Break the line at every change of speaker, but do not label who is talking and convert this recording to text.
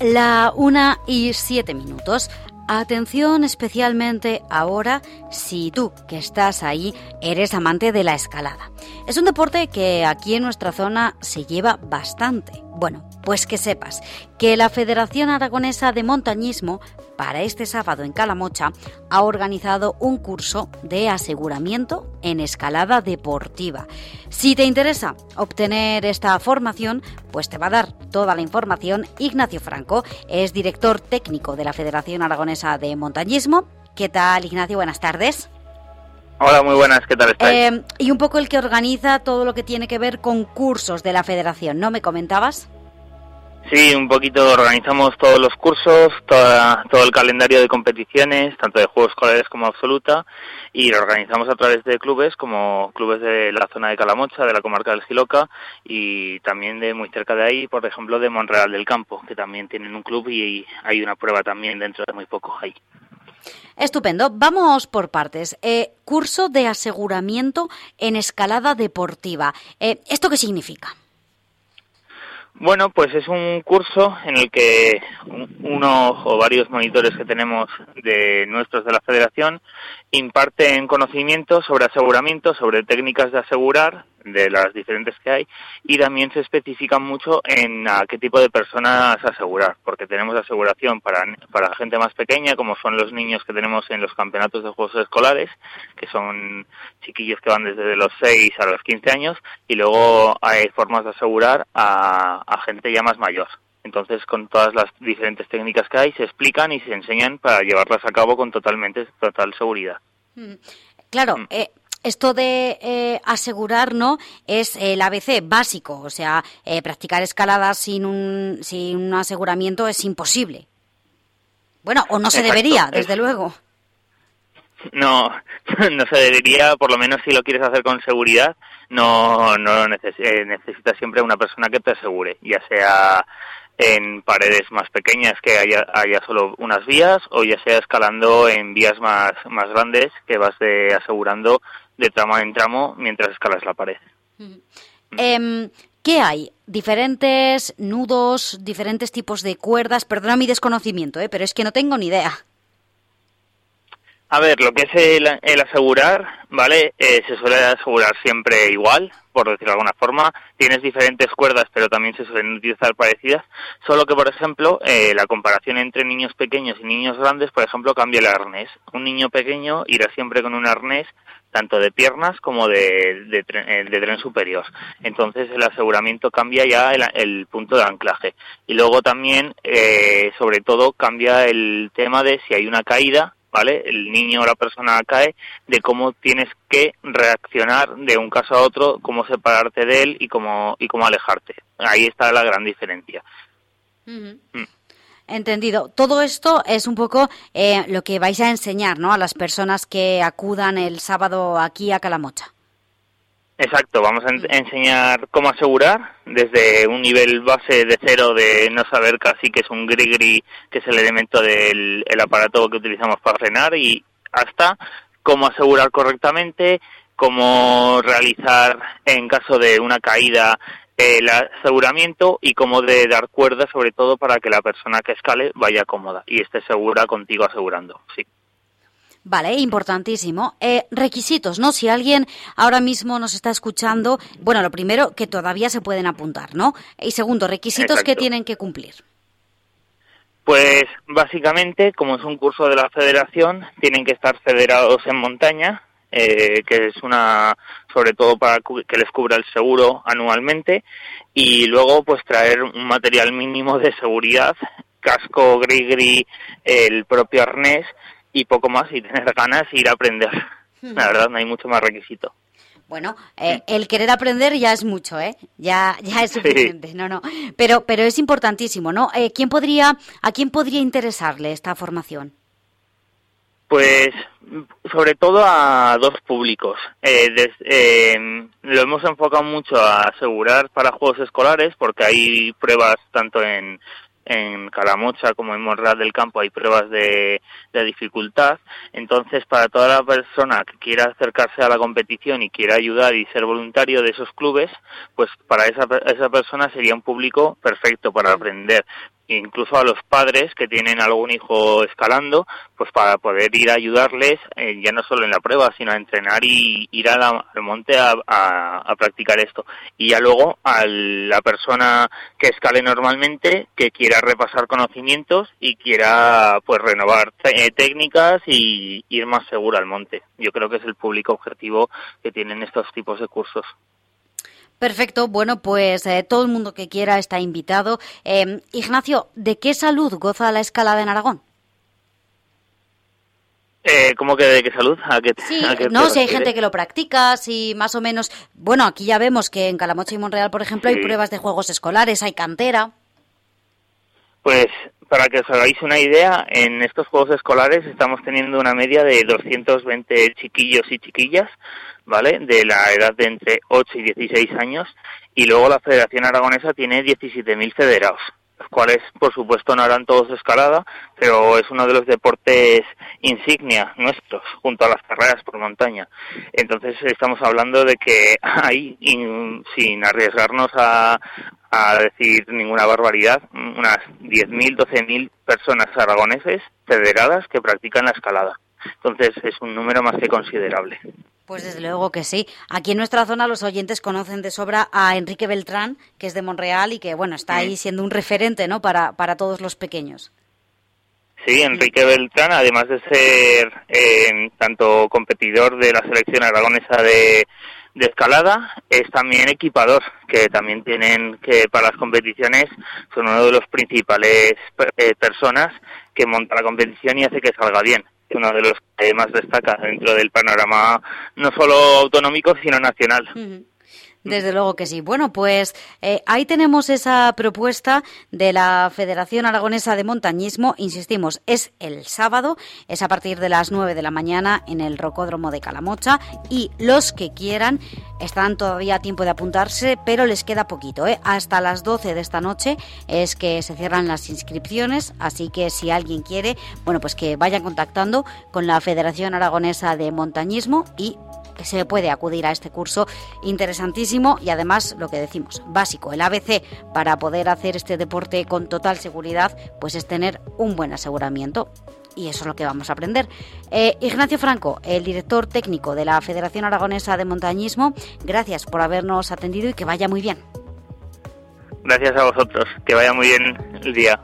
La una y siete minutos. Atención especialmente ahora si tú que estás ahí eres amante de la escalada. Es un deporte que aquí en nuestra zona se lleva bastante. Bueno, pues que sepas que la Federación Aragonesa de Montañismo para este sábado en Calamocha ha organizado un curso de aseguramiento en escalada deportiva. Si te interesa obtener esta formación, pues te va a dar toda la información Ignacio Franco, es director técnico de la Federación Aragonesa de Montañismo. ¿Qué tal, Ignacio? Buenas tardes.
Hola, muy buenas, ¿qué tal estáis?
Eh, y un poco el que organiza todo lo que tiene que ver con cursos de la federación, ¿no? ¿Me comentabas?
Sí, un poquito organizamos todos los cursos, toda, todo el calendario de competiciones, tanto de juegos escolares como absoluta, y lo organizamos a través de clubes como clubes de la zona de Calamocha, de la comarca del Giloca, y también de muy cerca de ahí, por ejemplo, de Monreal del Campo, que también tienen un club y hay una prueba también dentro de muy poco ahí.
Estupendo. Vamos por partes. Eh, curso de aseguramiento en escalada deportiva. Eh, ¿Esto qué significa?
Bueno, pues es un curso en el que uno o varios monitores que tenemos de nuestros de la Federación imparten conocimientos sobre aseguramiento, sobre técnicas de asegurar, de las diferentes que hay, y también se especifican mucho en a qué tipo de personas asegurar, porque tenemos aseguración para, para gente más pequeña, como son los niños que tenemos en los campeonatos de juegos escolares, que son chiquillos que van desde los 6 a los 15 años, y luego hay formas de asegurar a, a gente ya más mayor. Entonces, con todas las diferentes técnicas que hay, se explican y se enseñan para llevarlas a cabo con totalmente total seguridad.
Mm. Claro, mm. eh, esto de eh, asegurar, ¿no? Es el ABC básico, o sea, eh, practicar escaladas sin un, sin un aseguramiento es imposible. Bueno, o no se debería, desde luego.
No, no se debería, por lo menos si lo quieres hacer con seguridad, no, no necesitas siempre una persona que te asegure, ya sea en paredes más pequeñas que haya, haya solo unas vías o ya sea escalando en vías más, más grandes que vas de, asegurando de tramo en tramo mientras escalas la pared.
Em, ¿Qué hay? Diferentes nudos, diferentes tipos de cuerdas. Perdona mi desconocimiento, ¿eh? pero es que no tengo ni idea.
A ver, lo que es el, asegurar, ¿vale? Eh, se suele asegurar siempre igual, por decirlo de alguna forma. Tienes diferentes cuerdas, pero también se suelen utilizar parecidas. Solo que, por ejemplo, eh, la comparación entre niños pequeños y niños grandes, por ejemplo, cambia el arnés. Un niño pequeño irá siempre con un arnés tanto de piernas como de, de, tren, eh, de tren superior. Entonces el aseguramiento cambia ya el, el punto de anclaje. Y luego también, eh, sobre todo, cambia el tema de si hay una caída, ¿vale? El niño o la persona cae, de cómo tienes que reaccionar de un caso a otro, cómo separarte de él y cómo, y cómo alejarte. Ahí está la gran diferencia.
Mm. Entendido. Todo esto es un poco eh, lo que vais a enseñar ¿no? a las personas que acudan el sábado aquí a Calamocha.
Exacto, vamos a enseñar cómo asegurar desde un nivel base de cero de no saber casi que es un gris-gris, que es el elemento del el aparato que utilizamos para frenar, y hasta cómo asegurar correctamente, cómo realizar en caso de una caída el aseguramiento y cómo de dar cuerda sobre todo para que la persona que escale vaya cómoda y esté segura contigo asegurando, sí.
Vale, importantísimo. Eh, requisitos, ¿no? Si alguien ahora mismo nos está escuchando, bueno, lo primero, que todavía se pueden apuntar, ¿no? Y segundo, requisitos que tienen que cumplir.
Pues básicamente, como es un curso de la federación, tienen que estar federados en montaña, eh, que es una, sobre todo para que les cubra el seguro anualmente, y luego pues traer un material mínimo de seguridad, casco gris-gris, el propio arnés, y poco más y tener ganas y ir a aprender. La verdad, no hay mucho más requisito.
Bueno, eh, el querer aprender ya es mucho, ¿eh? Ya, ya es suficiente. No, no. Pero, pero es importantísimo, ¿no? Eh, ¿quién podría, ¿A quién podría interesarle esta formación?
Pues sobre todo a dos públicos. Eh, eh, lo hemos enfocado mucho a asegurar para juegos escolares porque hay pruebas tanto en en Calamocha como en Monreal del Campo hay pruebas de, de dificultad. Entonces, para toda la persona que quiera acercarse a la competición y quiera ayudar y ser voluntario de esos clubes, pues para esa, esa persona sería un público perfecto para aprender incluso a los padres que tienen algún hijo escalando, pues para poder ir a ayudarles, eh, ya no solo en la prueba, sino a entrenar y ir al monte a, a, practicar esto. Y ya luego a la persona que escale normalmente, que quiera repasar conocimientos y quiera pues renovar eh, técnicas y ir más seguro al monte. Yo creo que es el público objetivo que tienen estos tipos de cursos.
Perfecto, bueno, pues eh, todo el mundo que quiera está invitado. Eh, Ignacio, ¿de qué salud goza la escalada en Aragón?
Eh, ¿Cómo que de qué salud? ¿A qué,
sí, no, si hay gente que lo practica, si más o menos... Bueno, aquí ya vemos que en Calamocha y Monreal, por ejemplo, hay pruebas de juegos escolares, hay cantera.
Pues para que os hagáis una idea, en estos juegos escolares estamos teniendo una media de 220 chiquillos y chiquillas, ¿vale? De la edad de entre 8 y 16 años, y luego la Federación Aragonesa tiene 17.000 federados, los cuales, por supuesto, no harán todos escalada, pero es uno de los deportes insignia nuestros, junto a las carreras por montaña. Entonces, estamos hablando de que hay, sin arriesgarnos a, decir ninguna barbaridad, unas 10.000, 12.000 personas aragoneses federadas que practican la escalada. Entonces es un número más que considerable.
Pues desde luego que sí. Aquí en nuestra zona los oyentes conocen de sobra a Enrique Beltrán, que es de Monreal y que bueno está ahí siendo un referente, ¿no? Para, para todos los pequeños.
Sí, Enrique Beltrán, además de ser eh, tanto competidor de la selección aragonesa de, de escalada es también equipador, que también tienen que para las competiciones son uno de los principales eh, personas que monta la competición y hace que salga bien. Uno de los que más destaca dentro del panorama no solo autonómico, sino nacional.
Desde luego que sí. Bueno, pues eh, ahí tenemos esa propuesta de la Federación Aragonesa de Montañismo. Insistimos, es el sábado, es a partir de las 9 de la mañana en el Rocódromo de Calamocha y los que quieran están todavía a tiempo de apuntarse, pero les queda poquito. ¿eh? Hasta las 12 de esta noche es que se cierran las inscripciones, así que si alguien quiere, bueno, pues que vayan contactando con la Federación Aragonesa de Montañismo y se puede acudir a este curso interesantísimo y además lo que decimos, básico, el ABC para poder hacer este deporte con total seguridad, pues es tener un buen aseguramiento. Y eso es lo que vamos a aprender. Eh, Ignacio Franco, el director técnico de la Federación Aragonesa de Montañismo, gracias por habernos atendido y que vaya muy bien.
Gracias a vosotros, que vaya muy bien el día.